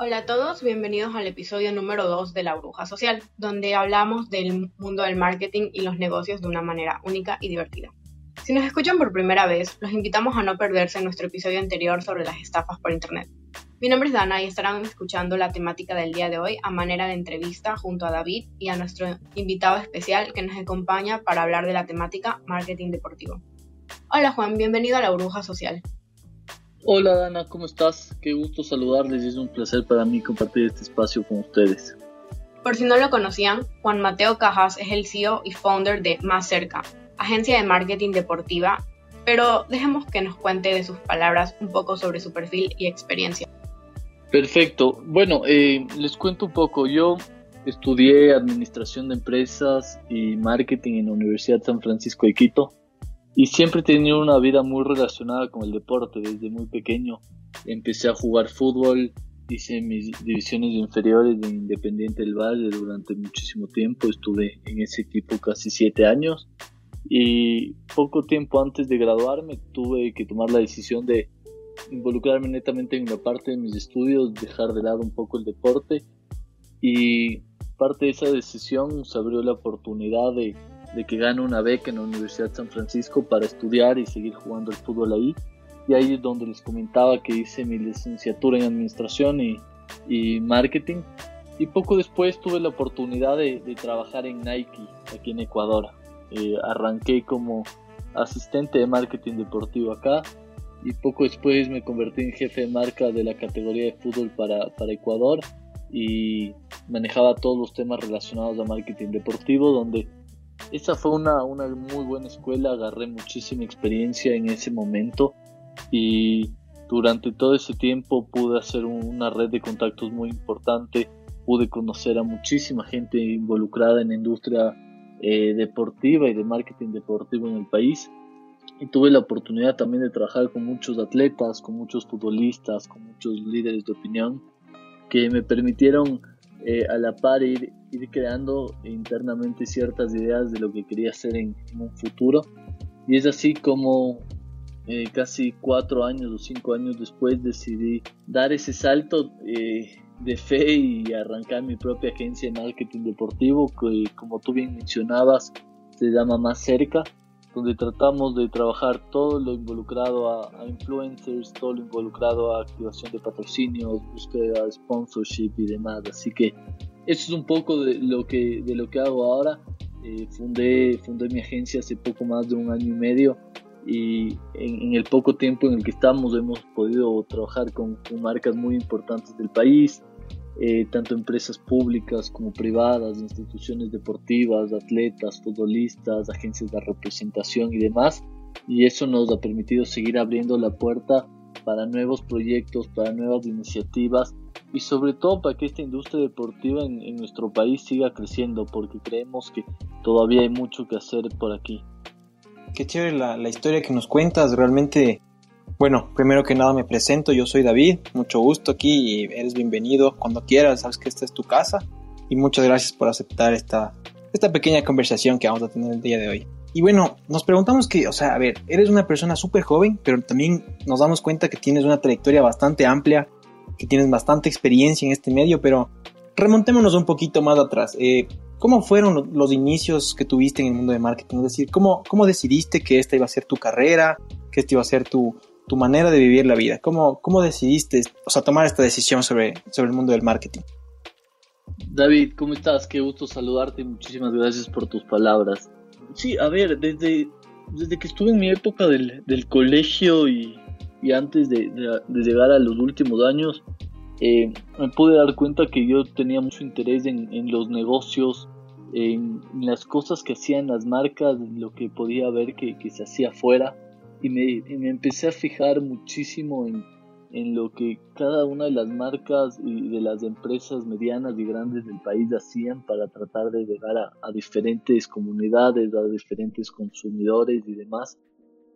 Hola a todos, bienvenidos al episodio número 2 de La Bruja Social, donde hablamos del mundo del marketing y los negocios de una manera única y divertida. Si nos escuchan por primera vez, los invitamos a no perderse nuestro episodio anterior sobre las estafas por Internet. Mi nombre es Dana y estarán escuchando la temática del día de hoy a manera de entrevista junto a David y a nuestro invitado especial que nos acompaña para hablar de la temática marketing deportivo. Hola Juan, bienvenido a La Bruja Social. Hola Dana, ¿cómo estás? Qué gusto saludarles y es un placer para mí compartir este espacio con ustedes. Por si no lo conocían, Juan Mateo Cajas es el CEO y founder de Más Cerca, agencia de marketing deportiva, pero dejemos que nos cuente de sus palabras un poco sobre su perfil y experiencia. Perfecto. Bueno, eh, les cuento un poco. Yo estudié administración de empresas y marketing en la Universidad San Francisco de Quito y siempre he tenido una vida muy relacionada con el deporte desde muy pequeño. Empecé a jugar fútbol, hice mis divisiones inferiores de Independiente del Valle durante muchísimo tiempo, estuve en ese equipo casi siete años y poco tiempo antes de graduarme tuve que tomar la decisión de involucrarme netamente en la parte de mis estudios, dejar de lado un poco el deporte y parte de esa decisión se abrió la oportunidad de que gane una beca en la Universidad de San Francisco para estudiar y seguir jugando el fútbol ahí. Y ahí es donde les comentaba que hice mi licenciatura en administración y, y marketing. Y poco después tuve la oportunidad de, trabajar en Nike aquí en Ecuador. Eh, arranqué como asistente de marketing deportivo acá y poco después me convertí en jefe de marca de la categoría de fútbol para, para Ecuador y manejaba todos los temas relacionados a marketing deportivo donde esa fue una, una muy buena escuela, agarré muchísima experiencia en ese momento y durante todo ese tiempo pude hacer una red de contactos muy importante, pude conocer a muchísima gente involucrada en la industria eh, deportiva y de marketing deportivo en el país y tuve la oportunidad también de trabajar con muchos atletas, con muchos futbolistas, con muchos líderes de opinión que me permitieron eh, a la par ir, ir, creando internamente ciertas ideas de lo que quería hacer en, un futuro. Y es así como eh, casi cuatro años o cinco años después decidí dar ese salto eh, de fe y arrancar mi propia agencia de marketing deportivo que como tú bien mencionabas se llama Más Cerca donde tratamos de trabajar todo lo involucrado a, influencers, todo lo involucrado a activación de patrocinios, búsqueda de sponsorship y demás. Así que eso es un poco de lo que, de lo que hago ahora. Eh, fundé, fundé mi agencia hace poco más de un año y medio y en, el poco tiempo en el que estamos hemos podido trabajar con, con marcas muy importantes del país, eh, tanto empresas públicas como privadas, instituciones deportivas, atletas, futbolistas, agencias de representación y demás. Y eso nos ha permitido seguir abriendo la puerta para nuevos proyectos, para nuevas iniciativas y sobre todo para que esta industria deportiva en, nuestro país siga creciendo, porque creemos que todavía hay mucho que hacer por aquí. Qué chévere la, la historia que nos cuentas, realmente bueno, primero que nada me presento, yo soy David, mucho gusto aquí y eres bienvenido cuando quieras, sabes que esta es tu casa y muchas gracias por aceptar esta, esta pequeña conversación que vamos a tener el día de hoy. Y bueno, nos preguntamos que, o sea, a ver, eres una persona súper joven, pero también nos damos cuenta que tienes una trayectoria bastante amplia, que tienes bastante experiencia en este medio, pero remontémonos un poquito más atrás. Eh, ¿Cómo fueron los inicios que tuviste en el mundo de marketing? Es decir, ¿cómo, ¿cómo decidiste que esta iba a ser tu carrera, que esta iba a ser tu, tu manera de vivir la vida? ¿Cómo, cómo decidiste o sea, tomar esta decisión sobre, sobre el mundo del marketing? David, ¿cómo estás? Qué gusto saludarte muchísimas gracias por tus palabras. Sí, a ver, desde, desde que estuve en mi época del, del colegio y, y antes de, de, llegar a los últimos años, eh, me pude dar cuenta que yo tenía mucho interés en, en los negocios, en, las cosas que hacían las marcas, en lo que podía ver que, que se hacía afuera y me, empecé a fijar muchísimo en, en, lo que cada una de las marcas y de las empresas medianas y grandes del país hacían para tratar de llegar a, a diferentes comunidades, a diferentes consumidores y demás.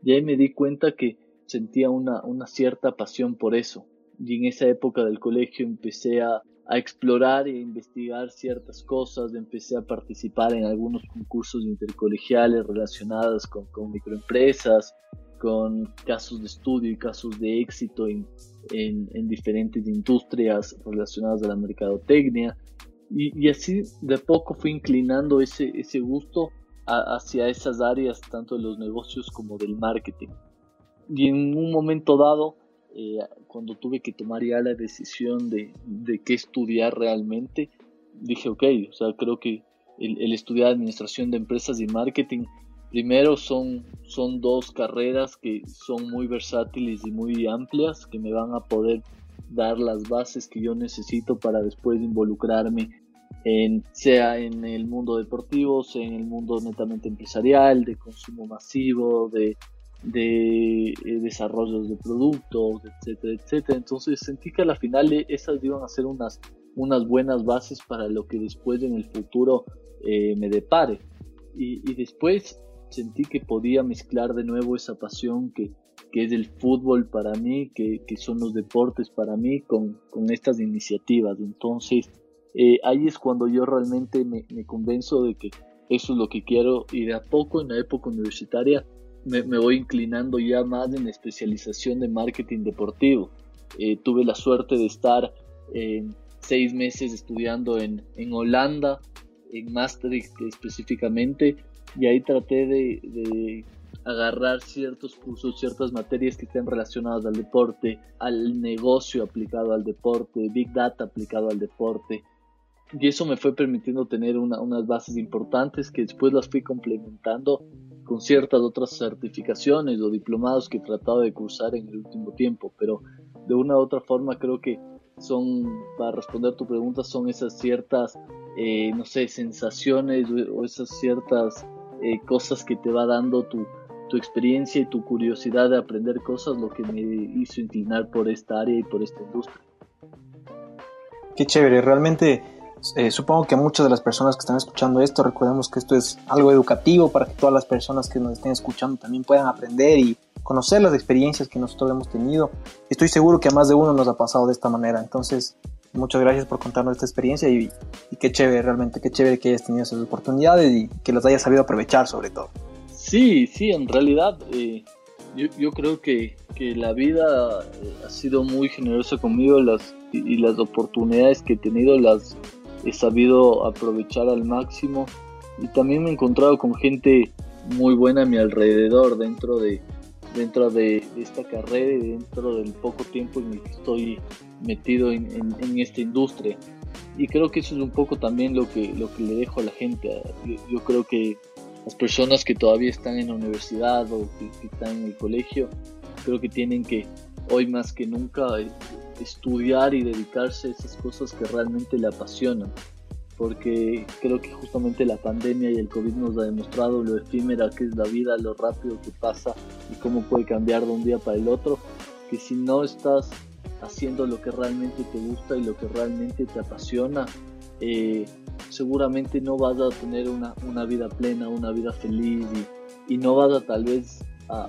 Y ahí me di cuenta que sentía una, una cierta pasión por eso. Y en esa época del colegio empecé a, a explorar e investigar ciertas cosas, empecé a participar en algunos concursos intercolegiales relacionados con, con microempresas, con casos de estudio y casos de éxito en, en, diferentes industrias relacionadas a la mercadotecnia. Y, y, así de poco fui inclinando ese, ese gusto hacia esas áreas, tanto de los negocios como del marketing. Y en un momento dado, eh, cuando tuve que tomar ya la decisión de, de, qué estudiar realmente, dije, ok, o sea, creo que el, el, estudiar administración de empresas y marketing, primero son, son dos carreras que son muy versátiles y muy amplias, que me van a poder dar las bases que yo necesito para después involucrarme en, sea en el mundo deportivo, sea en el mundo netamente empresarial, de consumo masivo, de de eh, desarrollos de productos, etcétera, etcétera. Entonces sentí que a la final e, esas iban a ser unas, unas buenas bases para lo que después en el futuro eh, me depare. Y, después sentí que podía mezclar de nuevo esa pasión que, que es el fútbol para mí, que, que son los deportes para mí, con, con estas iniciativas. Entonces eh, ahí es cuando yo realmente me, me convenzo de que eso es lo que quiero y de a poco en la época universitaria me, voy inclinando ya más en especialización de marketing deportivo. Eh, tuve la suerte de estar seis meses estudiando en, en Holanda, en Maastricht específicamente, y ahí traté de, de, agarrar ciertos cursos, ciertas materias que estén relacionadas al deporte, al negocio aplicado al deporte, Big Data aplicado al deporte. Y eso me fue permitiendo tener unas bases importantes que después las fui complementando con ciertas otras certificaciones o diplomados que he tratado de cursar en el último tiempo, pero de una u otra forma creo que son, para responder tu pregunta, son esas ciertas, eh, no sé, sensaciones o esas ciertas eh, cosas que te va dando tu, tu experiencia y tu curiosidad de aprender cosas lo que me hizo inclinar por esta área y por esta industria. Qué chévere, realmente eh, supongo que muchas de las personas que están escuchando esto, recordemos que esto es algo educativo para que todas las personas que nos estén escuchando también puedan aprender y conocer las experiencias que nosotros hemos tenido. Estoy seguro que a más de uno nos ha pasado de esta manera. Entonces, muchas gracias por contarnos esta experiencia y, qué chévere, realmente, qué chévere que hayas tenido esas oportunidades y que las hayas sabido aprovechar sobre todo. Sí, sí, en realidad eh, yo, yo, creo que, que la vida eh, ha sido muy generosa conmigo las, y, y las oportunidades que he tenido las he sabido aprovechar al máximo y también me he encontrado con gente muy buena a mi alrededor dentro de dentro de, esta carrera y dentro del poco tiempo en el que estoy metido en, esta industria y creo que eso es un poco también lo que lo que le dejo a la gente yo, creo que las personas que todavía están en la universidad o que, que están en el colegio creo que tienen que hoy más que nunca estudiar y dedicarse a esas cosas que realmente le apasionan. Porque creo que justamente la pandemia y el COVID nos ha demostrado lo efímera que es la vida, lo rápido que pasa y cómo puede cambiar de un día para el otro. Que si no estás haciendo lo que realmente te gusta y lo que realmente te apasiona, eh, seguramente no vas a tener una, una, vida plena, una vida feliz y, y no vas a tal vez a,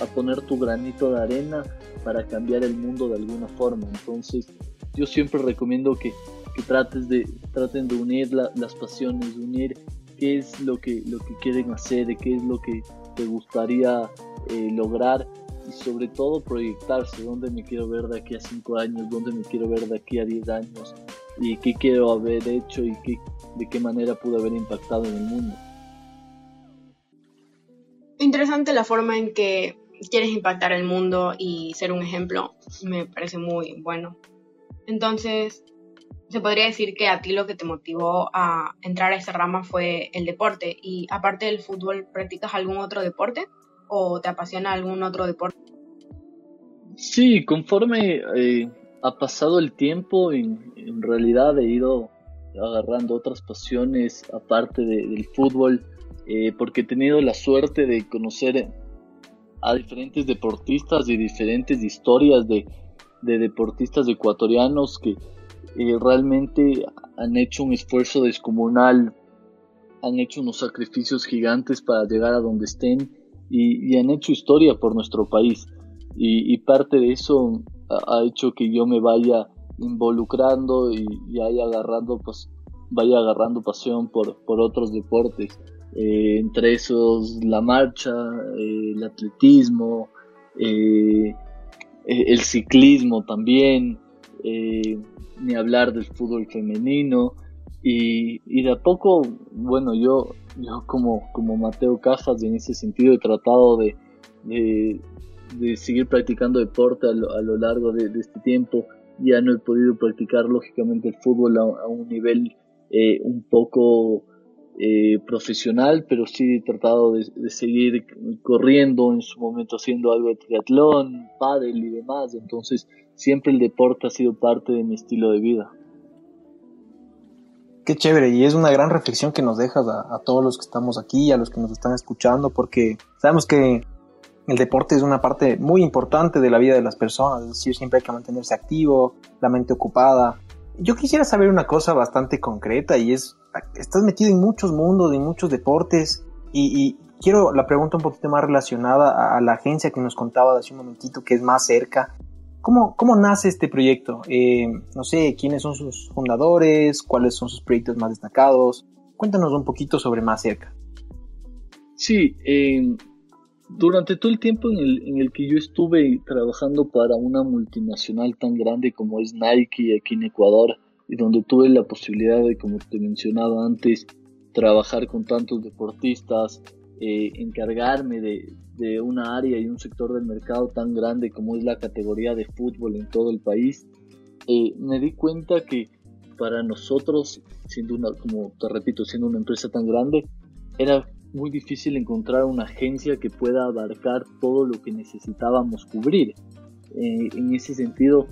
a, poner tu granito de arena para cambiar el mundo de alguna forma. Entonces, yo siempre recomiendo que, que trates de, traten de unir las pasiones, unir qué es lo que, lo que quieren hacer, qué es lo que te gustaría eh, lograr y sobre todo proyectarse, dónde me quiero ver de aquí a 5 años, dónde me quiero ver de aquí a 10 años y qué quiero haber hecho y qué, de qué manera pude haber impactado en el mundo. Interesante la forma en que quieres impactar el mundo y ser un ejemplo. Me parece muy bueno. Entonces, se podría decir que a ti lo que te motivó a entrar a esa rama fue el deporte. Y aparte del fútbol, ¿practicas algún otro deporte? ¿O te apasiona algún otro deporte? Sí, conforme eh, ha pasado el tiempo, en, realidad he ido agarrando otras pasiones aparte del fútbol. Eh, porque he tenido la suerte de conocer a diferentes deportistas y diferentes historias de, deportistas ecuatorianos que eh, realmente han hecho un esfuerzo descomunal, han hecho unos sacrificios gigantes para llegar a donde estén y, han hecho historia por nuestro país. Y, parte de eso ha, hecho que yo me vaya involucrando y, vaya agarrando, pues, vaya agarrando pasión por, por otros deportes. Eh, entre esos la marcha, eh, el atletismo, eh, el ciclismo también, ni hablar del fútbol femenino. Y, y, de a poco, bueno, yo, yo como, como Mateo Cajas en ese sentido he tratado de, de, seguir practicando deporte a lo, largo de, este tiempo. Ya no he podido practicar lógicamente el fútbol a, un nivel eh, un poco eh, profesional, pero sí he tratado de, seguir corriendo en su momento haciendo algo de triatlón, pádel y demás. Entonces siempre el deporte ha sido parte de mi estilo de vida. Qué chévere, y es una gran reflexión que nos dejas a, todos los que estamos aquí, a los que nos están escuchando, porque sabemos que el deporte es una parte muy importante de la vida de las personas, es decir, siempre hay que mantenerse activo, la mente ocupada. Yo quisiera saber una cosa bastante concreta y es, estás metido en muchos mundos, en muchos deportes y, quiero la pregunta un poquito más relacionada a, la agencia que nos contaba hace un momentito que es más cerca. ¿Cómo, cómo nace este proyecto? Eh, no sé, ¿quiénes son sus fundadores? ¿Cuáles son sus proyectos más destacados? Cuéntanos un poquito sobre más cerca. Sí, eh, durante todo el tiempo en el, en el que yo estuve trabajando para una multinacional tan grande como es Nike aquí en Ecuador, y donde tuve la posibilidad de, como te mencionaba antes, trabajar con tantos deportistas, eh, encargarme de, de, una área y un sector del mercado tan grande como es la categoría de fútbol en todo el país, eh, me di cuenta que para nosotros, siendo una, como te repito, siendo una empresa tan grande, era muy difícil encontrar una agencia que pueda abarcar todo lo que necesitábamos cubrir. Eh, en ese sentido,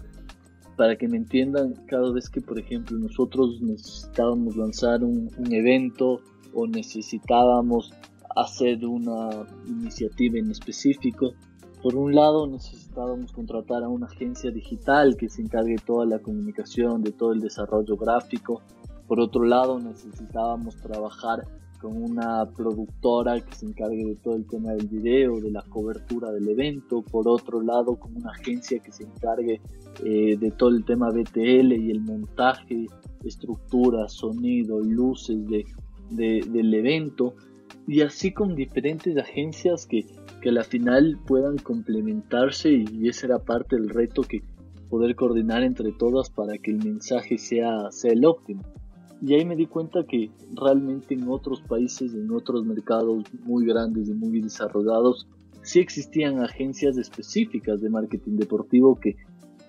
para que me entiendan, cada vez que, por ejemplo, nosotros necesitábamos lanzar un, un evento o necesitábamos hacer una iniciativa en específico, por un lado necesitábamos contratar a una agencia digital que se encargue de toda la comunicación, de todo el desarrollo gráfico. Por otro lado necesitábamos trabajar con una productora que se encargue de todo el tema del video, de la cobertura del evento, por otro lado con una agencia que se encargue eh, de todo el tema BTL y el montaje, estructura, sonido, luces de, del evento, y así con diferentes agencias que, que a la final puedan complementarse y, ese era parte del reto que poder coordinar entre todas para que el mensaje sea, sea el óptimo. Y ahí me di cuenta que realmente en otros países, en otros mercados muy grandes y muy desarrollados, sí existían agencias específicas de marketing deportivo que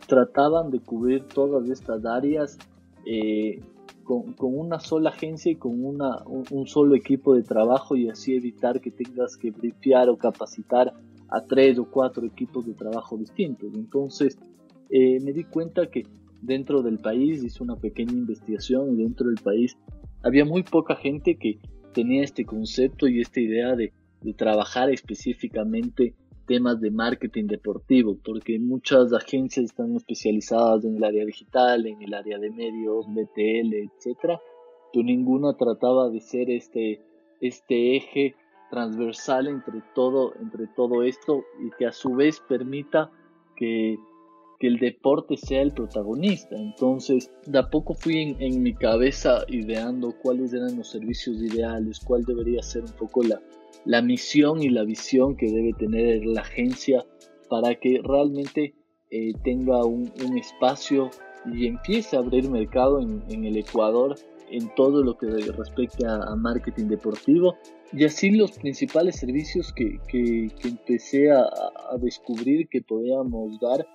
trataban de cubrir todas estas áreas eh, con, una sola agencia y con un, solo equipo de trabajo y así evitar que tengas que brifear o capacitar a tres o cuatro equipos de trabajo distintos. Entonces eh, me di cuenta que dentro del país, hice una pequeña investigación y dentro del país había muy poca gente que tenía este concepto y esta idea de, trabajar específicamente temas de marketing deportivo, porque muchas agencias están especializadas en el área digital, en el área de medios, BTL, etcétera, pero ninguna trataba de ser este, este eje transversal entre todo, entre todo esto y que a su vez permita que que el deporte sea el protagonista. Entonces, de a poco fui en, mi cabeza ideando cuáles eran los servicios ideales, cuál debería ser un poco la, la misión y la visión que debe tener la agencia para que realmente eh, tenga un, espacio y empiece a abrir mercado en, el Ecuador en todo lo que respecta a, marketing deportivo y así los principales servicios que, que, empecé a, a, descubrir que podíamos dar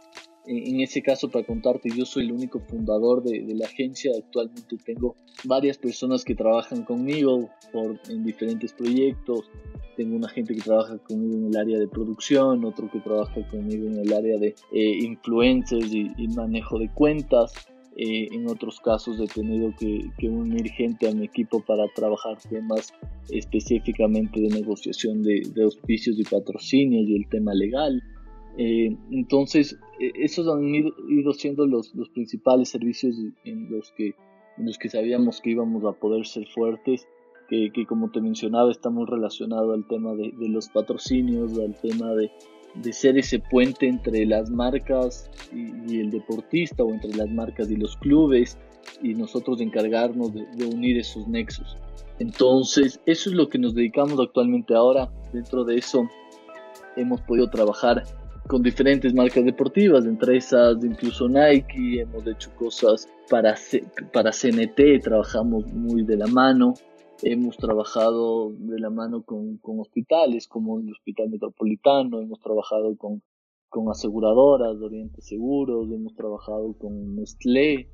en ese caso, para contarte, yo soy el único fundador de, la agencia. Actualmente tengo varias personas que trabajan conmigo por, en diferentes proyectos. Tengo una gente que trabaja conmigo en el área de producción, otro que trabaja conmigo en el área de eh, influencers y, manejo de cuentas. Eh, en otros casos he tenido que, unir gente a mi equipo para trabajar temas específicamente de negociación de, de auspicios y patrocinios y el tema legal. Eh, entonces, e, esos han ido, siendo los, los, principales servicios en los, que, en los que sabíamos que íbamos a poder ser fuertes, que, que como te mencionaba está muy relacionado al tema de, de los patrocinios, al tema de, de ser ese puente entre las marcas y, el deportista o entre las marcas y los clubes y nosotros encargarnos de, de, unir esos nexos. Entonces, eso es lo que nos dedicamos actualmente ahora. Dentro de eso hemos podido trabajar con diferentes marcas deportivas, entre esas incluso Nike, hemos hecho cosas para, para CNT, trabajamos muy de la mano, hemos trabajado de la mano con, con hospitales como el Hospital Metropolitano, hemos trabajado con, con aseguradoras de Oriente Seguros, hemos trabajado con Nestlé,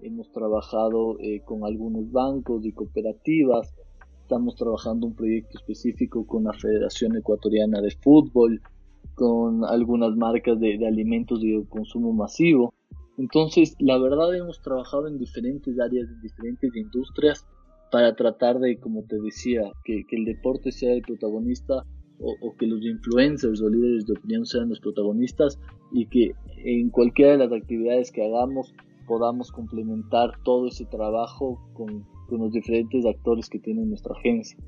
hemos trabajado eh, con algunos bancos y cooperativas, estamos trabajando un proyecto específico con la Federación Ecuatoriana de Fútbol, con algunas marcas de, alimentos de consumo masivo. Entonces, la verdad hemos trabajado en diferentes áreas, en diferentes industrias, para tratar de, como te decía, que, el deporte sea el protagonista o, que los influencers o líderes de opinión sean los protagonistas y que en cualquiera de las actividades que hagamos podamos complementar todo ese trabajo con, con los diferentes actores que tiene nuestra agencia.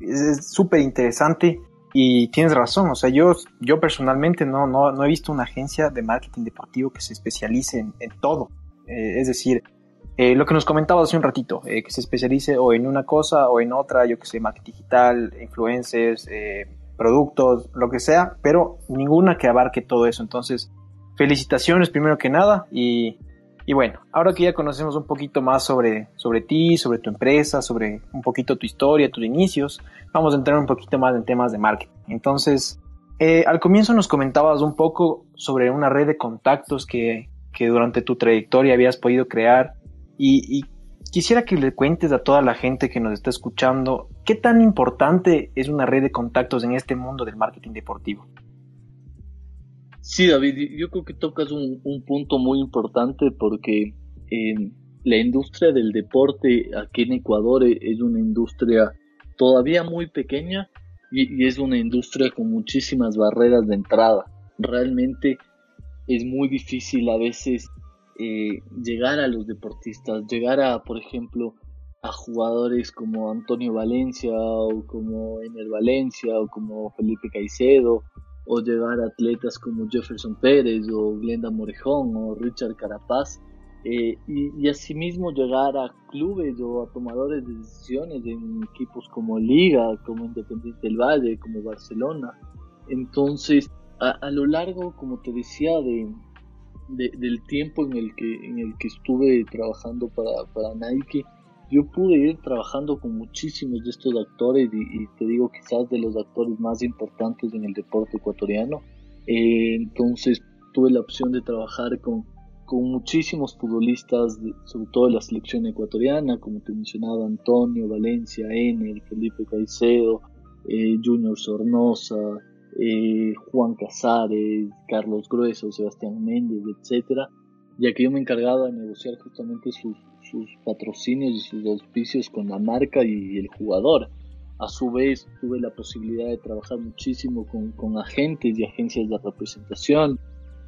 Es súper interesante y tienes razón, o sea, yo, yo personalmente no, no, no he visto una agencia de marketing deportivo que se especialice en, todo. Eh, es decir, eh, lo que nos comentabas hace un ratito, eh, que se especialice o en una cosa o en otra, yo que sé, marketing digital, influencers, productos, lo que sea, pero ninguna que abarque todo eso. Entonces, felicitaciones primero que nada y y bueno, ahora que ya conocemos un poquito más sobre, sobre ti, sobre tu empresa, sobre un poquito tu historia, tus inicios, vamos a entrar un poquito más en temas de marketing. Entonces, eh, al comienzo nos comentabas un poco sobre una red de contactos que, que durante tu trayectoria habías podido crear y, y quisiera que le cuentes a toda la gente que nos está escuchando qué tan importante es una red de contactos en este mundo del marketing deportivo. Sí, David, yo creo que tocas un, punto muy importante porque eh, la industria del deporte aquí en Ecuador e, es una industria todavía muy pequeña y, es una industria con muchísimas barreras de entrada. Realmente es muy difícil a veces eh, llegar a los deportistas, llegar a, por ejemplo, a jugadores como Antonio Valencia o como Ener Valencia o como Felipe Caicedo o llegar a atletas como Jefferson Pérez o Glenda Morejón o Richard Carapaz eh, y, asimismo llegar a clubes o a tomadores de decisiones en equipos como Liga, como Independiente del Valle, como Barcelona. Entonces, a, lo largo, como te decía, de, del tiempo en el que, en el que estuve trabajando para, para Nike, yo pude ir trabajando con muchísimos de estos actores y, te digo quizás de los actores más importantes en el deporte ecuatoriano. Eh, entonces tuve la opción de trabajar con, con muchísimos futbolistas, sobre todo de la selección ecuatoriana, como te mencionaba Antonio, Valencia, Ener, Felipe Caicedo, eh, Junior Sornosa, eh, Juan Casares, Carlos Grueso, Sebastián Méndez, etcétera, ya que yo me encargaba de negociar justamente sus, sus patrocinios y sus auspicios con la marca y el jugador. A su vez, tuve la posibilidad de trabajar muchísimo con, agentes y agencias de representación,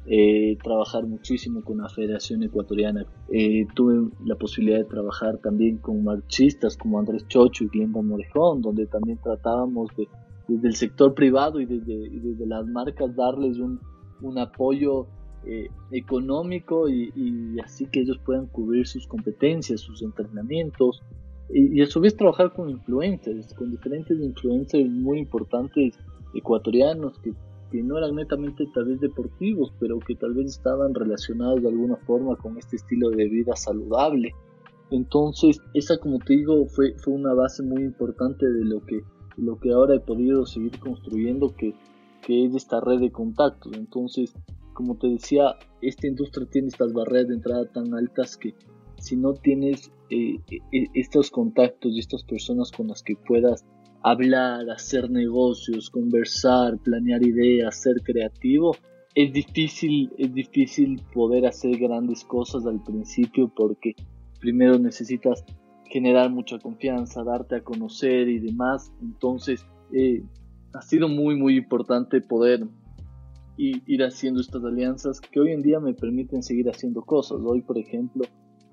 eh, trabajar muchísimo con la Federación Ecuatoriana. Eh, tuve la posibilidad de trabajar también con marchistas como Andrés Chocho y Glenda Morejón, donde también tratábamos de, desde el sector privado y desde, las marcas darles un apoyo eh, económico y, así que ellos puedan cubrir sus competencias, sus entrenamientos y, a su vez trabajar con influencers, con diferentes influencers muy importantes ecuatorianos que, que no eran netamente tal vez deportivos, pero que tal vez estaban relacionados de alguna forma con este estilo de vida saludable. Entonces, esa como te digo fue, fue una base muy importante de lo que, lo que ahora he podido seguir construyendo, que, que es esta red de contactos. Entonces, como te decía, esta industria tiene estas barreras de entrada tan altas que si no tienes eh, eh, estos contactos y estas personas con las que puedas hablar, hacer negocios, conversar, planear ideas, ser creativo, es difícil, es difícil poder hacer grandes cosas al principio porque primero necesitas generar mucha confianza, darte a conocer y demás. Entonces, eh, ha sido muy, muy importante poder y ir haciendo estas alianzas que hoy en día me permiten seguir haciendo cosas. Hoy, por ejemplo,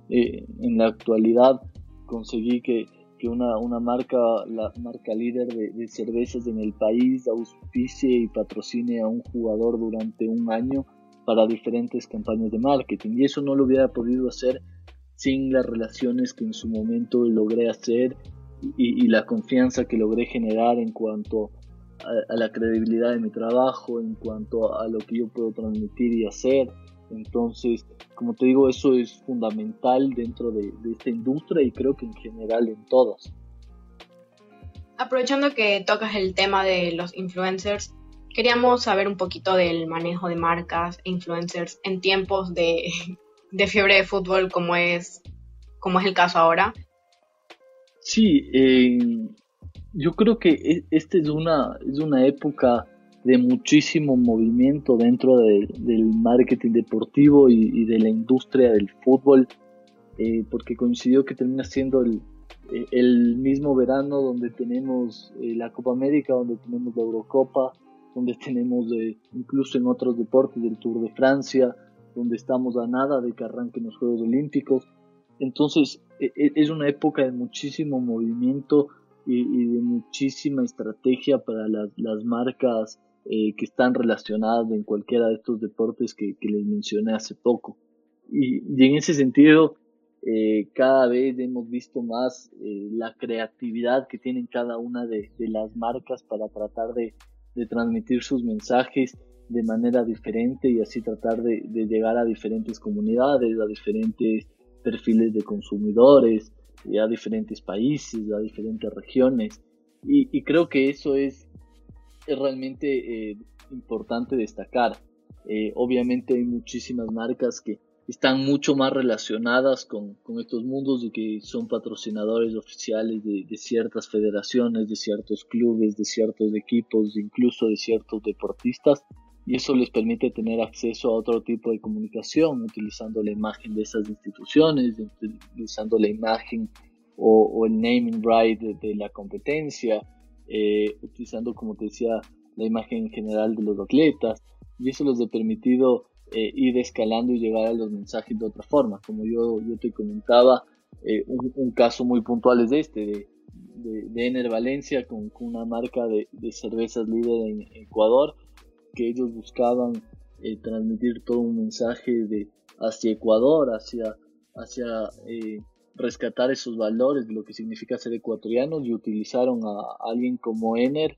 eh, en la actualidad conseguí que, que una, una marca, la marca líder de, cervezas en el país, auspicie y patrocine a un jugador durante un año para diferentes campañas de marketing. Y eso no lo hubiera podido hacer sin las relaciones que en su momento logré hacer y, la confianza que logré generar en cuanto a, la credibilidad de mi trabajo, en cuanto a lo que yo puedo transmitir y hacer. Entonces, como te digo, eso es fundamental dentro de, esta industria y creo que en general en todas. Aprovechando que tocas el tema de los influencers, queríamos saber un poquito del manejo de marcas e influencers en tiempos de, de fiebre de fútbol como es, como es el caso ahora. Sí, eh, yo creo que e, esta es una, es una época de muchísimo movimiento dentro del marketing deportivo y, de la industria del fútbol, eh, porque coincidió que termina siendo el, el mismo verano donde tenemos eh, la Copa América, donde tenemos la Eurocopa, donde tenemos incluso en otros deportes del Tour de Francia, donde estamos a nada de que arranquen los Juegos Olímpicos. Entonces e, e, es una época de muchísimo movimiento y, de muchísima estrategia para las, marcas eh, que están relacionadas en cualquiera de estos deportes que, les mencioné hace poco. Y, en ese sentido, eh, cada vez hemos visto más eh, la creatividad que tienen cada una de, las marcas para tratar de transmitir sus mensajes de manera diferente y así tratar de, llegar a diferentes comunidades, a diferentes perfiles de consumidores, a diferentes países, a diferentes regiones. Y, creo que eso es, realmente eh, importante destacar. Eh, obviamente hay muchísimas marcas que están mucho más relacionadas con, estos mundos y que son patrocinadores oficiales de, de, ciertas federaciones, de ciertos clubes, de ciertos equipos, incluso de ciertos deportistas y eso les permite tener acceso a otro tipo de comunicación utilizando la imagen de esas instituciones, utilizando la imagen o, el naming right de, la competencia, eh, utilizando, como te decía, la imagen general de los atletas y eso les ha permitido eh, ir escalando y llegar a los mensajes de otra forma. Como yo, yo te comentaba, eh, un, caso muy puntual es este, de, de, Ener Valencia con, una marca de, de cervezas líder en Ecuador que ellos buscaban eh, transmitir todo un mensaje de hacia Ecuador, hacia, hacia eh, rescatar esos valores de lo que significa ser ecuatorianos y utilizaron a alguien como Ener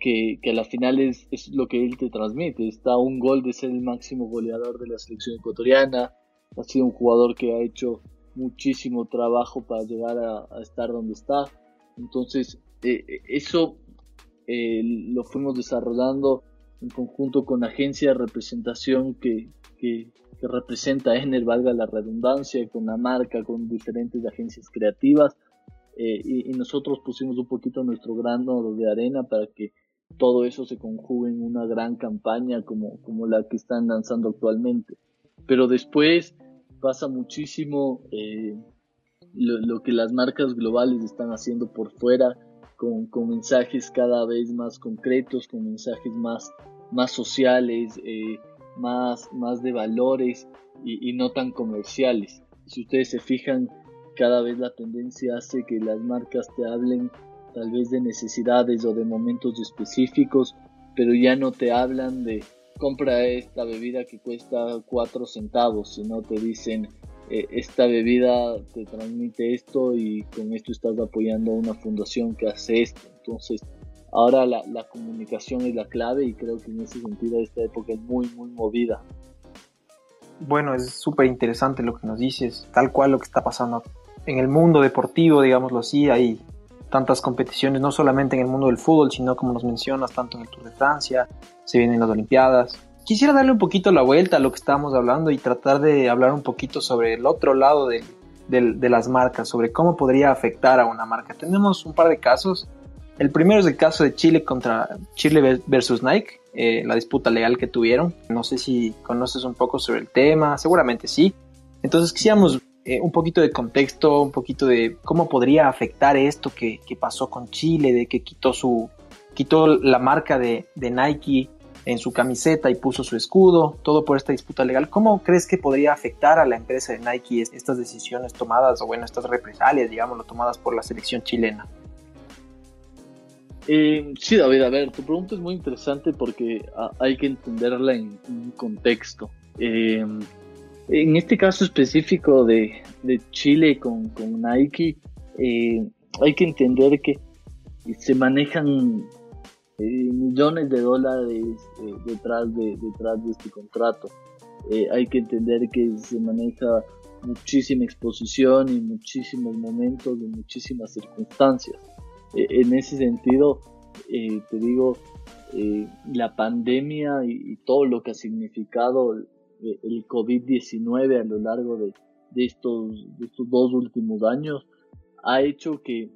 que, que a la final es, lo que él te transmite. Está un gol de ser el máximo goleador de la selección ecuatoriana, ha sido un jugador que ha hecho muchísimo trabajo para llegar a, estar donde está. Entonces, eh, eso lo fuimos desarrollando en conjunto con agencia de representación que, que, representa a Ener, valga la redundancia, con la marca, con diferentes agencias creativas. Eh, y, nosotros pusimos un poquito nuestro grano de arena para que todo eso se conjugue en una gran campaña como, como la que están lanzando actualmente. Pero después pasa muchísimo eh, lo, que las marcas globales están haciendo por fuera, con, con mensajes cada vez más concretos, con mensajes más más sociales, eh, más, más de valores y, no tan comerciales. Si ustedes se fijan, cada vez la tendencia hace que las marcas te hablen tal vez de necesidades o de momentos específicos, pero ya no te hablan de compra esta bebida que cuesta 4 centavos, sino te dicen eh, esta bebida te transmite esto y con esto estás apoyando a una fundación que hace esto. Entonces ahora la, comunicación es la clave y creo que en ese sentido esta época es muy, muy movida. Bueno, es súper interesante lo que nos dices, tal cual lo que está pasando en el mundo deportivo, digámoslo así, hay tantas competiciones, no solamente en el mundo del fútbol, sino como nos mencionas, tanto en el Tour de Francia, se vienen las Olimpiadas. Quisiera darle un poquito la vuelta a lo que estábamos hablando y tratar de hablar un poquito sobre el otro lado de, las marcas, sobre cómo podría afectar a una marca. Tenemos un par de casos el primero es el caso de Chile contra Chile versus Nike, eh, la disputa legal que tuvieron. No sé si conoces un poco sobre el tema, seguramente sí. Entonces quisiéramos eh, un poquito de contexto, un poquito de cómo podría afectar esto que, pasó con Chile, de que quitó su quitó la marca de, Nike en su camiseta y puso su escudo, todo por esta disputa legal. ¿Cómo crees que podría afectar a la empresa de Nike estas decisiones tomadas, o bueno, estas represalias, digámoslo, tomadas por la selección chilena? Eh, sí, David, a ver, tu pregunta es muy interesante porque hay que entenderla en un contexto. Eh, en este caso específico de, Chile con, Nike, eh, hay que entender que se manejan millones de dólares detrás, de, detrás de este contrato. hay que entender que se maneja muchísima exposición y muchísimos momentos y muchísimas circunstancias. Eh, en ese sentido, eh, te digo, eh, la pandemia y, todo lo que ha significado el, COVID-19 a lo largo de, estos, estos dos últimos años ha hecho que,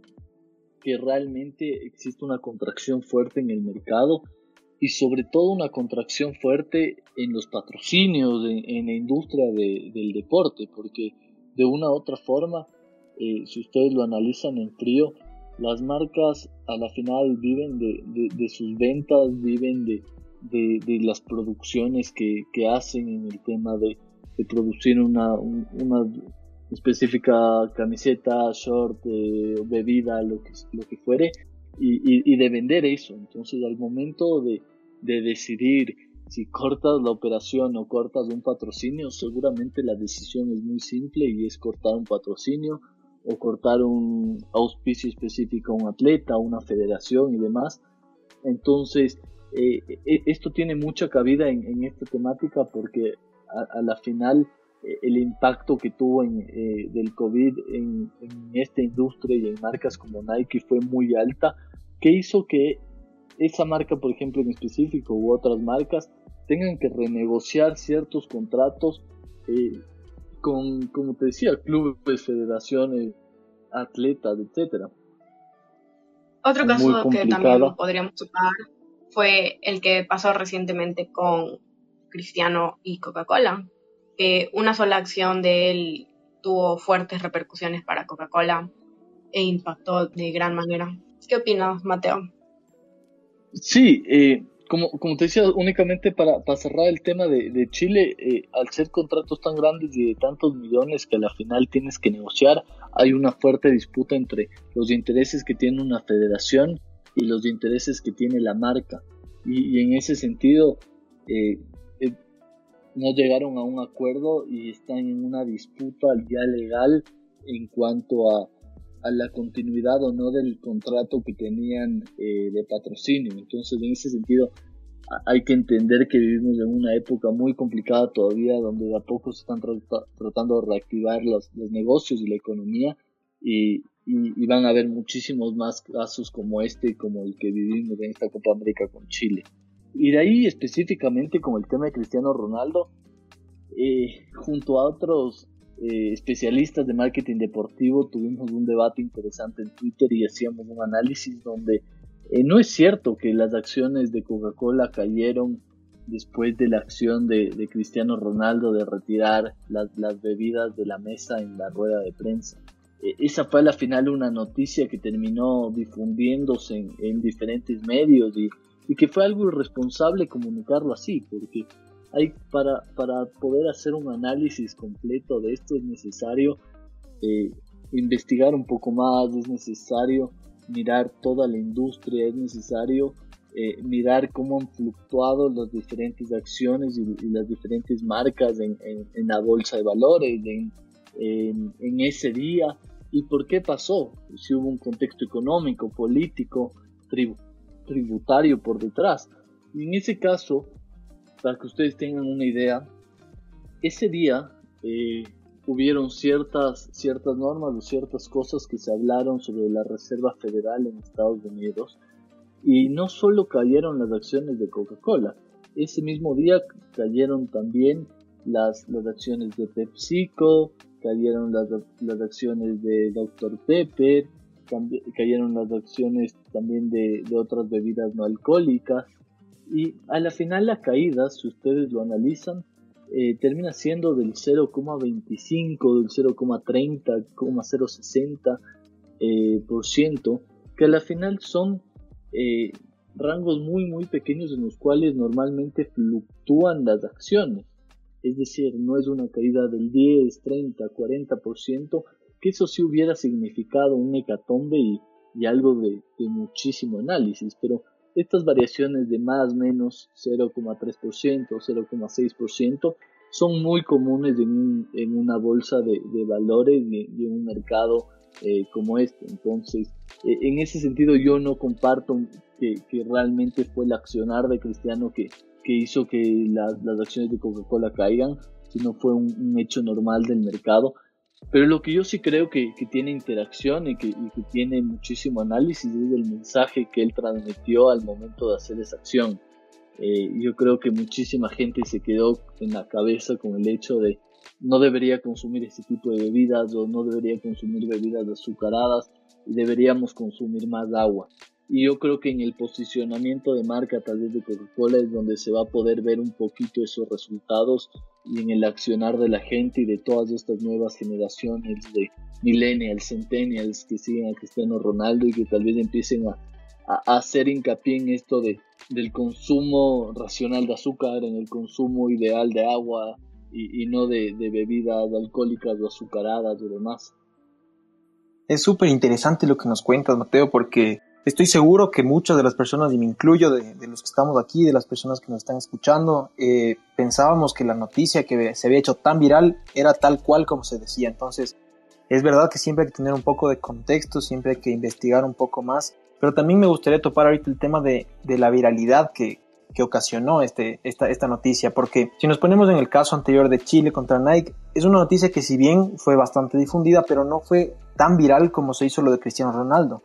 que realmente existe una contracción fuerte en el mercado y sobre todo una contracción fuerte en los patrocinios, en, la industria del deporte, porque de una u otra forma, si ustedes lo analizan en frío, las marcas a la final viven de, sus ventas, viven de, las producciones que, hacen en el tema de, producir una, específica camiseta, short, eh, bebida, lo que, lo que fuere, y, de vender eso. Entonces al momento de, decidir si cortas la operación o cortas un patrocinio, seguramente la decisión es muy simple y es cortar un patrocinio o cortar un auspicio específico a un atleta, a una federación y demás. Entonces, eh, e, esto tiene mucha cabida en, esta temática porque a, la final eh, el impacto que tuvo en, eh, del COVID en, esta industria y en marcas como Nike fue muy alta, que hizo que esa marca, por ejemplo, en específico u otras marcas, tengan que renegociar ciertos contratos con, como te decía, clubes, federaciones, atletas, etcétera. Otro caso que también podríamos tocar fue el que pasó recientemente con Cristiano y Coca-Cola. Una sola acción de él tuvo fuertes repercusiones para Coca-Cola e impactó de gran manera. ¿Qué opinas, Mateo? Sí, eh, como, como te decía, únicamente para, para cerrar el tema de, Chile, eh, al ser contratos tan grandes y de tantos millones que a la final tienes que negociar, hay una fuerte disputa entre los intereses que tiene una federación y los intereses que tiene la marca. Y, en ese sentido, eh, eh, no llegaron a un acuerdo y están en una disputa ya legal en cuanto a a la continuidad o no del contrato que tenían eh, de patrocinio. Entonces, en ese sentido, hay que entender que vivimos en una época muy complicada todavía, donde de a poco se están tratando de reactivar los, negocios y la economía, y, van a haber muchísimos más casos como este, como el que vivimos en esta Copa América con Chile. Y de ahí específicamente como el tema de Cristiano Ronaldo, eh, junto a otros eh, especialistas de marketing deportivo tuvimos un debate interesante en Twitter y hacíamos un análisis donde eh, no es cierto que las acciones de Coca-Cola cayeron después de la acción de, Cristiano Ronaldo de retirar las, bebidas de la mesa en la rueda de prensa. Eh, esa fue al final una noticia que terminó difundiéndose en, diferentes medios y, y, que fue algo irresponsable comunicarlo así, porque hay para, para poder hacer un análisis completo de esto es necesario eh, investigar un poco más, es necesario mirar toda la industria, es necesario eh, mirar cómo han fluctuado las diferentes acciones y, las diferentes marcas en, la bolsa de valores, en, en, ese día y por qué pasó, si hubo un contexto económico, político, tributario por detrás. Y en ese caso, para que ustedes tengan una idea, ese día eh, hubieron ciertas, ciertas normas o ciertas cosas que se hablaron sobre la Reserva Federal en Estados Unidos y no solo cayeron las acciones de Coca-Cola, ese mismo día cayeron también las, las acciones de PepsiCo, cayeron las, las acciones de Dr. Pepper, cayeron las acciones también de, de otras bebidas no alcohólicas y a la final la caída, si ustedes lo analizan, eh, termina siendo del 0,25, del 0,30, 0,060%, eh, por que a la final son eh, rangos muy muy pequeños en los cuales normalmente fluctúan las acciones. Es decir, no es una caída del 10, 30, 40%, que eso sí hubiera significado un hecatombe y, y algo de, de, muchísimo análisis, pero estas variaciones de más menos 0,3% o 0,6% son muy comunes en, en una bolsa de, de valores y, en un mercado eh, como este. Entonces, eh, en ese sentido yo no comparto que, que, realmente fue el accionar de Cristiano que, que hizo que las, las acciones de Coca-Cola caigan, sino fue un, un, hecho normal del mercado. Pero lo que yo sí creo que, que tiene interacción y que, y que tiene muchísimo análisis es el mensaje que él transmitió al momento de hacer esa acción. Eh, yo creo que muchísima gente se quedó en la cabeza con el hecho de no debería consumir ese tipo de bebidas o no debería consumir bebidas azucaradas y deberíamos consumir más agua. Y yo creo que en el posicionamiento de marca tal vez de Coca-Cola es donde se va a poder ver un poquito esos resultados y en el accionar de la gente y de todas estas nuevas generaciones de millennials, centennials que siguen a Cristiano Ronaldo y que tal vez empiecen a, hacer hincapié en esto de, del consumo racional de azúcar, en el consumo ideal de agua y, y no de, de, bebidas alcohólicas o azucaradas o demás. Es súper interesante lo que nos cuentas, Mateo, porque estoy seguro que muchas de las personas, y me incluyo de, los que estamos aquí, de las personas que nos están escuchando, eh, pensábamos que la noticia que se había hecho tan viral era tal cual como se decía. Entonces, es verdad que siempre hay que tener un poco de contexto, siempre hay que investigar un poco más pero también me gustaría topar ahorita el tema de, la viralidad que, ocasionó este, esta noticia, porque si nos ponemos en el caso anterior de Chile contra Nike, es una noticia que si bien fue bastante difundida, pero no fue tan viral como se hizo lo de Cristiano Ronaldo.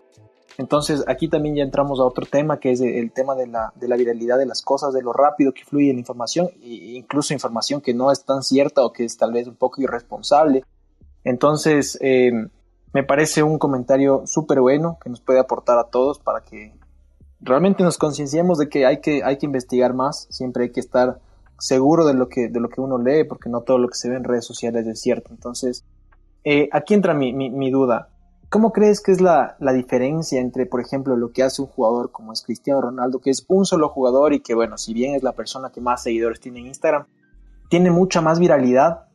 Entonces aquí también ya entramos a otro tema que es el tema de la, de la viralidad de las cosas, de lo rápido que fluye la información, e incluso información que no es tan cierta o que es tal vez un poco irresponsable. Entonces, eh, me parece un comentario súper bueno que nos puede aportar a todos para que realmente nos concienciemos de que hay que, hay que investigar más, siempre hay que estar seguro de lo que, de lo que uno lee, porque no todo lo que se ve en redes sociales es cierto. Entonces, eh, aquí entra mi, mi, mi, duda. ¿Cómo crees que es la, la, diferencia entre, por ejemplo, lo que hace un jugador como es Cristiano Ronaldo, que es un solo jugador y que, bueno, si bien es la persona que más seguidores tiene en Instagram, tiene mucha más viralidad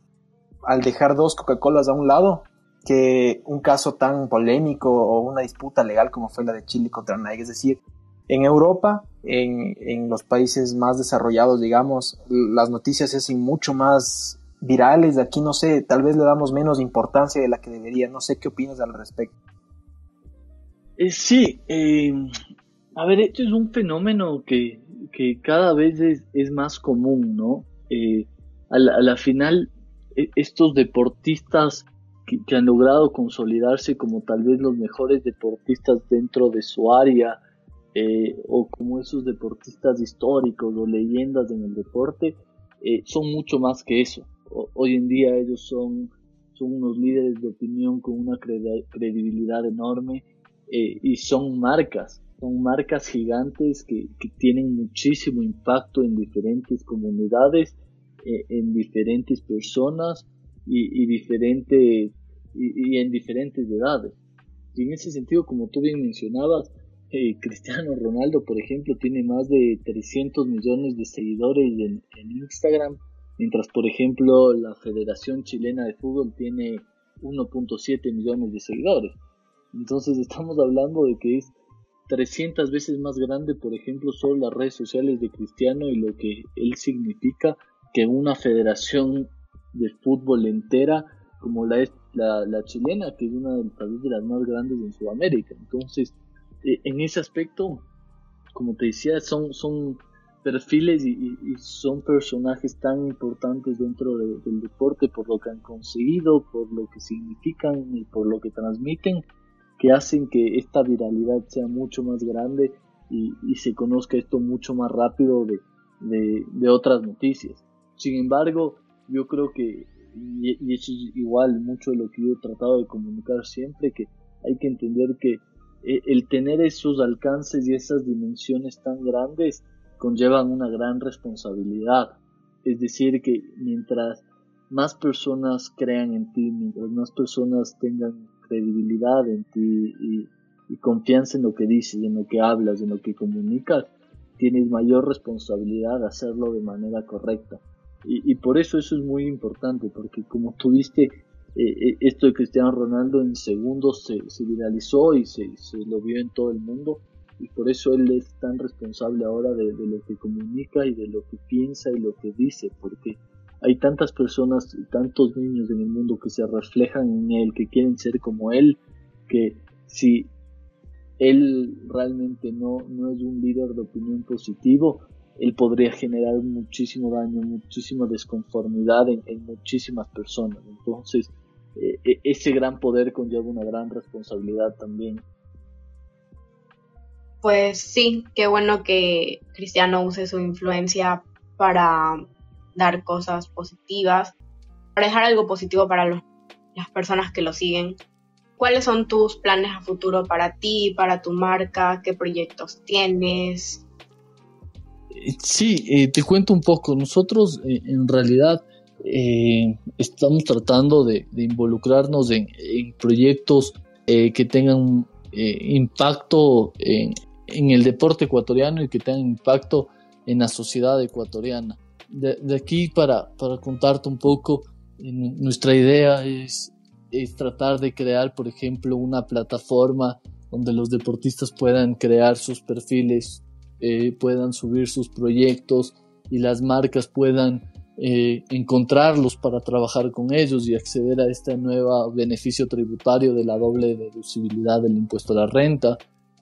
al dejar dos Coca-Colas a un lado que un caso tan polémico o una disputa legal como fue la de Chile contra Nike. Es decir, en Europa, en, en los países más desarrollados, digamos, las noticias se hacen mucho más virales. Aquí no sé, tal vez le damos menos importancia de la que debería. No sé qué opinas al respecto. Eh, sí, eh, a ver, esto es un fenómeno que, que cada vez es, más común, ¿no? Eh, a, la, final, e, estos deportistas que, han logrado consolidarse como tal vez los mejores deportistas dentro de su área o como esos deportistas históricos o leyendas en el deporte son mucho más que eso. Hoy en día ellos son, son unos líderes de opinión con una credibilidad enorme eh, y son marcas, son marcas gigantes que, que tienen muchísimo impacto en diferentes comunidades, eh, en diferentes personas y, y diferentes y, en diferentes edades. Y en ese sentido, como tú bien mencionabas, eh, Cristiano Ronaldo, por ejemplo, tiene más de 300 millones de seguidores en, Instagram, mientras, por ejemplo, la Federación Chilena de Fútbol tiene 1.7 millones de seguidores. Entonces estamos hablando de que es 300 veces más grande, por ejemplo, solo las redes sociales de Cristiano y lo que él significa que una federación de fútbol entera como la la, la chilena, que es una de, de las más grandes en Sudamérica. Entonces, eh, en ese aspecto, como te decía, son, son perfiles y, y, son personajes tan importantes dentro de, del deporte por lo que han conseguido, por lo que significan y por lo que transmiten, que hacen que esta viralidad sea mucho más grande y, se conozca esto mucho más rápido de, de, de, otras noticias. Sin embargo, yo creo que, y, y eso es igual mucho de lo que yo he tratado de comunicar siempre, que hay que entender que eh, el tener esos alcances y esas dimensiones tan grandes conllevan una gran responsabilidad. Es decir, que mientras más personas crean en ti, mientras más personas tengan credibilidad en ti y, confianza en lo que dices, en lo que hablas, en lo que comunicas, tienes mayor responsabilidad de hacerlo de manera correcta. Y, por eso eso es muy importante, porque como tuviste eh, eh, esto de Cristiano Ronaldo en segundos se, se viralizó y se, lo vio en todo el mundo, y por eso él es tan responsable ahora de, lo que comunica y de lo que piensa y lo que dice, porque hay tantas personas, tantos niños en el mundo que se reflejan en él, que quieren ser como él, que si él realmente no, no es un líder de opinión positivo, él podría generar muchísimo daño, muchísima desconformidad en, muchísimas personas. Entonces, eh, e, ese gran poder conlleva una gran responsabilidad también. Pues sí, qué bueno que Cristiano use su influencia para dar cosas positivas, para dejar algo positivo para las personas que lo siguen. ¿Cuáles son tus planes a futuro para ti, para tu marca? ¿Qué proyectos tienes? Sí, eh, te cuento un poco. Nosotros eh, en realidad eh, estamos tratando de, involucrarnos en, proyectos que tengan impacto en, el deporte ecuatoriano y que tengan impacto en la sociedad ecuatoriana. De, aquí para, para, contarte un poco, nuestra idea es, es tratar de crear, por ejemplo, una plataforma donde los deportistas puedan crear sus perfiles eh, puedan subir sus proyectos y las marcas puedan eh, encontrarlos para trabajar con ellos y acceder a este nuevo beneficio tributario de la doble deducibilidad del impuesto a la renta.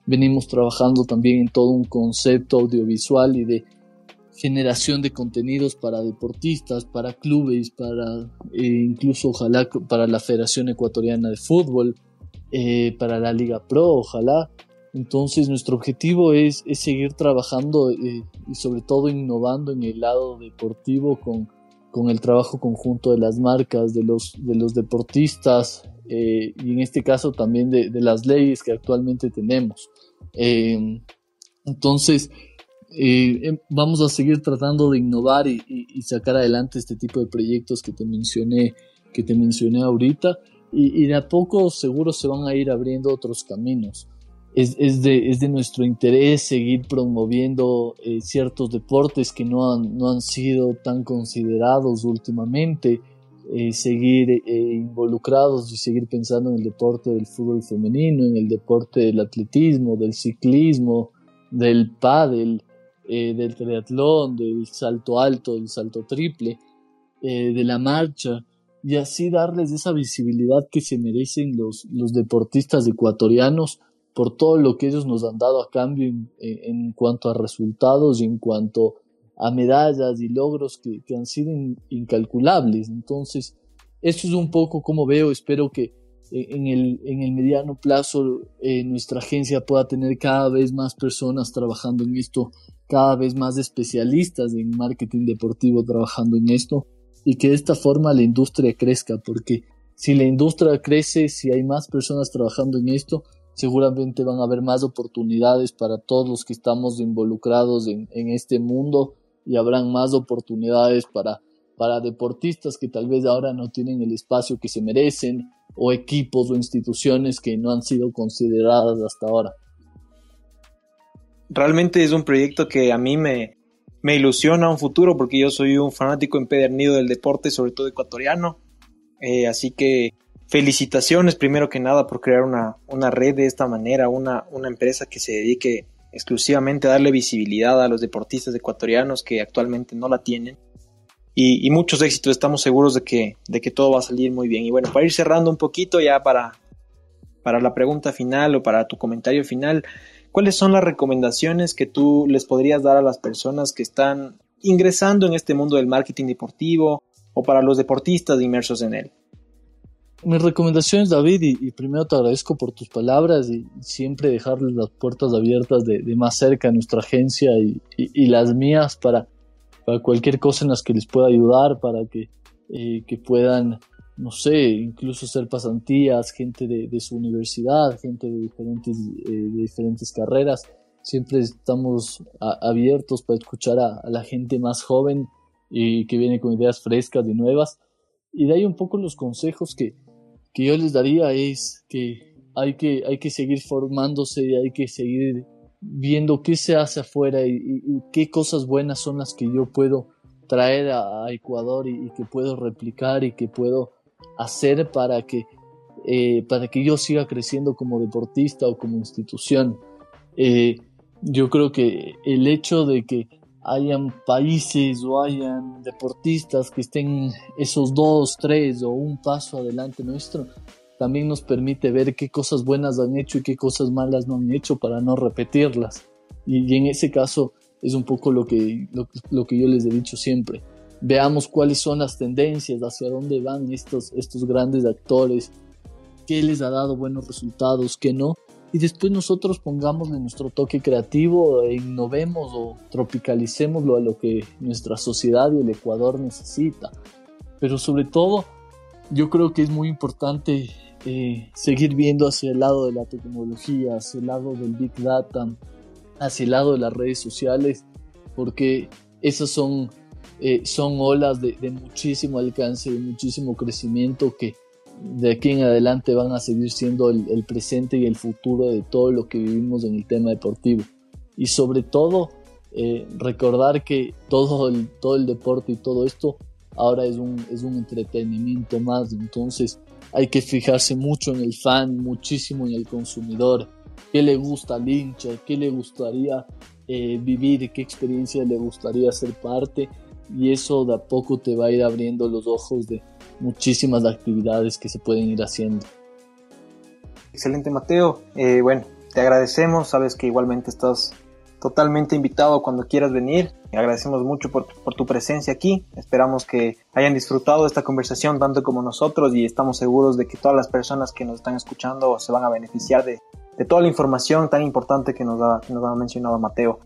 Venimos trabajando también en todo un concepto audiovisual y de generación de contenidos para deportistas, para clubes, para eh, incluso ojalá para la Federación Ecuatoriana de Fútbol, para la Liga Pro, ojalá. Entonces nuestro objetivo es, seguir trabajando eh, y sobre todo innovando en el lado deportivo con, el trabajo conjunto de las marcas, de los, de los deportistas eh, y en este caso también de, las leyes que actualmente tenemos. Em, entonces eh, em, vamos a seguir tratando de innovar y, sacar adelante este tipo de proyectos que te mencioné, que te mencioné ahorita. Y, y de a poco seguro se van a ir abriendo otros caminos. Es, de, es de nuestro interés seguir promoviendo eh, ciertos deportes que no han, no han sido tan considerados últimamente, eh, seguir eh, involucrados y seguir pensando en el deporte del fútbol femenino, en el deporte del atletismo, del ciclismo, del pádel, del triatlón, del salto alto, del salto triple, de la marcha y así darles esa visibilidad que se merecen los, los deportistas ecuatorianos por todo lo que ellos nos han dado a cambio en, cuanto a resultados y en cuanto a medallas y logros que, han sido incalculables. Entonces, eso es un poco como veo, espero que en el, en el mediano plazo eh, nuestra agencia pueda tener cada vez más personas trabajando en esto, cada vez más especialistas en marketing deportivo trabajando en esto y que de esta forma la industria crezca, porque si la industria crece, si hay más personas trabajando en esto, seguramente van a haber más oportunidades para todos los que estamos involucrados en, este mundo y habrán más oportunidades para, para deportistas que tal vez ahora no tienen el espacio que se merecen o equipos o instituciones que no han sido consideradas hasta ahora. Realmente es un proyecto que a mí me, me ilusiona un futuro porque yo soy un fanático empedernido del deporte, sobre todo ecuatoriano. Eh, así que felicitaciones primero que nada por crear una, una red de esta manera, una, una, empresa que se dedique exclusivamente darle visibilidad a los deportistas ecuatorianos que actualmente no la tienen. Y, muchos éxitos, estamos seguros de que, de que todo va a salir muy bien. Y bueno, para ir cerrando un poquito ya para, para la pregunta final o para tu comentario final, ¿cuáles son las recomendaciones que tú les podrías dar a las personas que están ingresando en este mundo del marketing deportivo o para los deportistas inmersos en él? Mis recomendaciones, David, y, primero te agradezco por tus palabras y siempre dejarles las puertas abiertas de, más cerca a nuestra agencia y, las mías para, cualquier cosa en las que les pueda ayudar, para que, eh, puedan, no sé, incluso hacer pasantías, gente de, su universidad, gente de diferentes, eh, de diferentes carreras. Siempre estamos abiertos para escuchar a, a la gente más joven y que viene con ideas frescas y nuevas. Y de ahí un poco los consejos que, que yo les daría es que hay que, hay que seguir formándose y hay que seguir viendo qué se hace afuera y, qué cosas buenas son las que yo puedo traer a, Ecuador y, que puedo replicar y que puedo hacer para que, eh, para que yo siga creciendo como deportista o como institución. Eh, yo creo que el hecho de que hayan países o hayan deportistas que estén esos dos, tres o un paso adelante nuestro, también nos permite ver qué cosas buenas han hecho y qué cosas malas no han hecho para no repetirlas. Y, en ese caso es un poco lo que, lo, que yo les he dicho siempre. Veamos cuáles son las tendencias, hacia dónde van estos, estos grandes actores, qué les ha dado buenos resultados, qué no. Y después nosotros pongámosle nuestro toque creativo, e innovemos o tropicalicémoslo a lo que nuestra sociedad y el Ecuador necesita. Pero sobre todo, yo creo que es muy importante eh, seguir viendo hacia el lado de la tecnología, hacia el lado del Big Data, hacia el lado de las redes sociales, porque esas son, eh, son olas de, muchísimo alcance, de muchísimo crecimiento que de aquí en adelante van a seguir siendo el, presente y el futuro de todo lo que vivimos en el tema deportivo. Y sobre todo, eh, recordar que todo el, todo el deporte y todo esto ahora es un, es un entretenimiento más, entonces hay que fijarse mucho en el fan, muchísimo en el consumidor, qué le gusta al hincha, qué le gustaría eh, vivir, qué experiencia le gustaría ser parte y eso de a poco te va a ir abriendo los ojos de muchísimas actividades que se pueden ir haciendo. Excelente Mateo, eh, bueno, te agradecemos, sabes que igualmente estás totalmente invitado cuando quieras venir. Agradecemos mucho por, tu presencia aquí. Esperamos que hayan disfrutado esta conversación tanto como nosotros y estamos seguros de que todas las personas que nos están escuchando se van a beneficiar de, toda la información tan importante que nos ha, nos ha mencionado Mateo.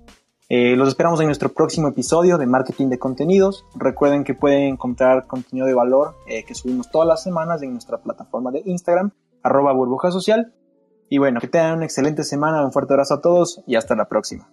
Eh, los esperamos en nuestro próximo episodio de Marketing de Contenidos. Recuerden que pueden encontrar contenido de valor eh, que subimos todas las semanas en nuestra plataforma de Instagram, arroba burbuja social. Y bueno, que tengan una excelente semana, un fuerte abrazo a todos y hasta la próxima.